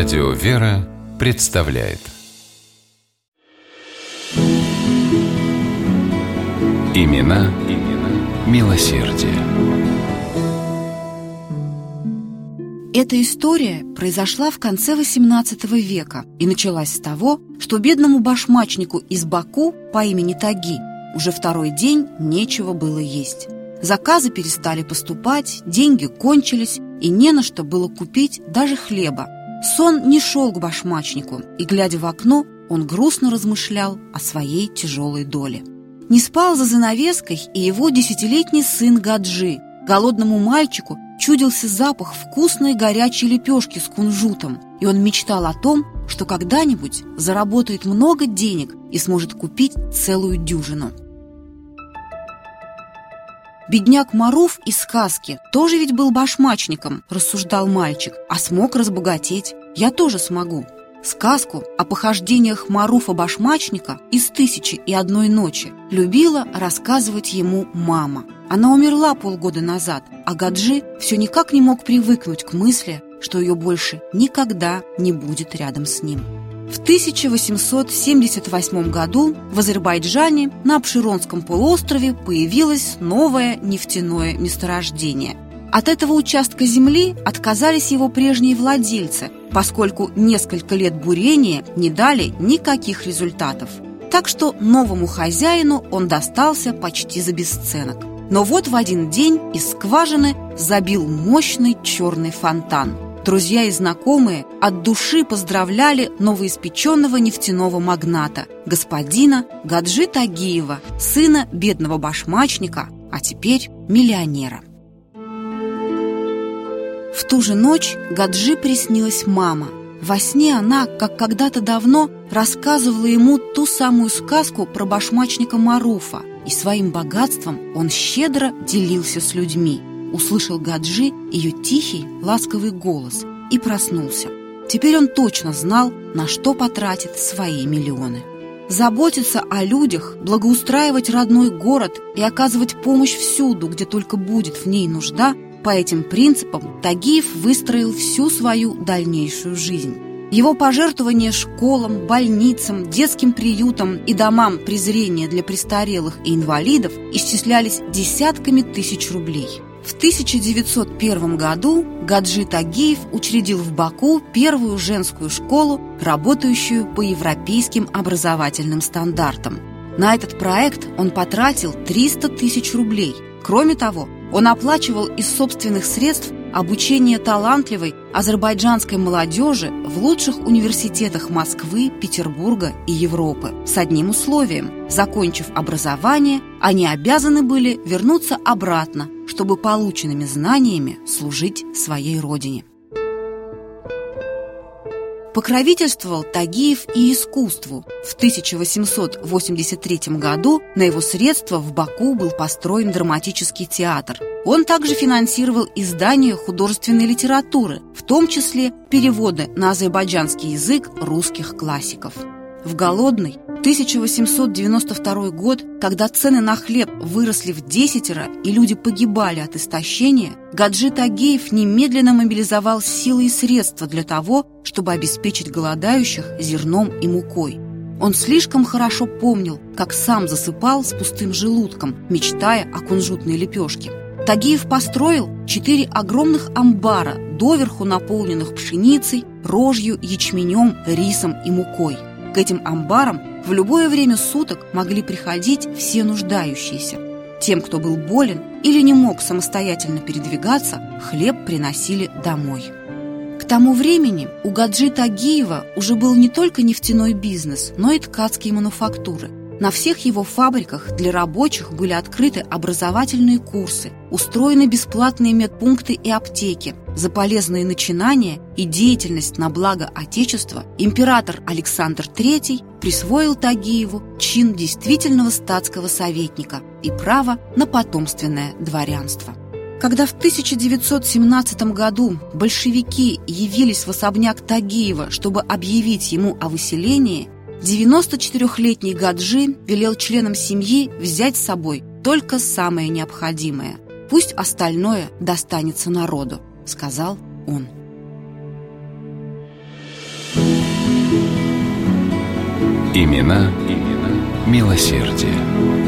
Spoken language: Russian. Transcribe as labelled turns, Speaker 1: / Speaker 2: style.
Speaker 1: Радио «Вера» представляет Имена, имена милосердие.
Speaker 2: Эта история произошла в конце XVIII века и началась с того, что бедному башмачнику из Баку по имени Таги уже второй день нечего было есть. Заказы перестали поступать, деньги кончились, и не на что было купить даже хлеба. Сон не шел к башмачнику, и, глядя в окно, он грустно размышлял о своей тяжелой доле. Не спал за занавеской и его десятилетний сын Гаджи. Голодному мальчику чудился запах вкусной горячей лепешки с кунжутом, и он мечтал о том, что когда-нибудь заработает много денег и сможет купить целую дюжину. Бедняк Маруф из сказки тоже ведь был башмачником, рассуждал мальчик, а смог разбогатеть. Я тоже смогу. Сказку о похождениях Маруфа-башмачника из «Тысячи и одной ночи» любила рассказывать ему мама. Она умерла полгода назад, а Гаджи все никак не мог привыкнуть к мысли, что ее больше никогда не будет рядом с ним. В 1878 году в Азербайджане на Абширонском полуострове появилось новое нефтяное месторождение. От этого участка земли отказались его прежние владельцы, поскольку несколько лет бурения не дали никаких результатов. Так что новому хозяину он достался почти за бесценок. Но вот в один день из скважины забил мощный черный фонтан – Друзья и знакомые от души поздравляли новоиспеченного нефтяного магната, господина Гаджи Тагиева, сына бедного башмачника, а теперь миллионера. В ту же ночь Гаджи приснилась мама. Во сне она, как когда-то давно, рассказывала ему ту самую сказку про башмачника Маруфа, и своим богатством он щедро делился с людьми – услышал Гаджи ее тихий, ласковый голос и проснулся. Теперь он точно знал, на что потратит свои миллионы. Заботиться о людях, благоустраивать родной город и оказывать помощь всюду, где только будет в ней нужда, по этим принципам Тагиев выстроил всю свою дальнейшую жизнь. Его пожертвования школам, больницам, детским приютам и домам презрения для престарелых и инвалидов исчислялись десятками тысяч рублей – в 1901 году Гаджи Тагиев учредил в Баку первую женскую школу, работающую по европейским образовательным стандартам. На этот проект он потратил 300 тысяч рублей. Кроме того, он оплачивал из собственных средств обучение талантливой азербайджанской молодежи в лучших университетах Москвы, Петербурга и Европы с одним условием. Закончив образование, они обязаны были вернуться обратно, чтобы полученными знаниями служить своей родине. Покровительствовал Тагиев и искусству. В 1883 году на его средства в Баку был построен драматический театр. Он также финансировал издание художественной литературы, в том числе переводы на азербайджанский язык русских классиков. В голодный 1892 год, когда цены на хлеб выросли в десятеро и люди погибали от истощения, Гаджи Тагеев немедленно мобилизовал силы и средства для того, чтобы обеспечить голодающих зерном и мукой. Он слишком хорошо помнил, как сам засыпал с пустым желудком, мечтая о кунжутной лепешке. Тагиев построил четыре огромных амбара, доверху наполненных пшеницей, рожью, ячменем, рисом и мукой – к этим амбарам в любое время суток могли приходить все нуждающиеся. Тем, кто был болен или не мог самостоятельно передвигаться, хлеб приносили домой. К тому времени у Гаджи Тагиева уже был не только нефтяной бизнес, но и ткацкие мануфактуры – на всех его фабриках для рабочих были открыты образовательные курсы, устроены бесплатные медпункты и аптеки. За полезные начинания и деятельность на благо Отечества император Александр III присвоил Тагиеву чин действительного статского советника и право на потомственное дворянство. Когда в 1917 году большевики явились в особняк Тагиева, чтобы объявить ему о выселении, 94-летний Гаджи велел членам семьи взять с собой только самое необходимое. Пусть остальное достанется народу, сказал он.
Speaker 1: Имена, имена милосердие.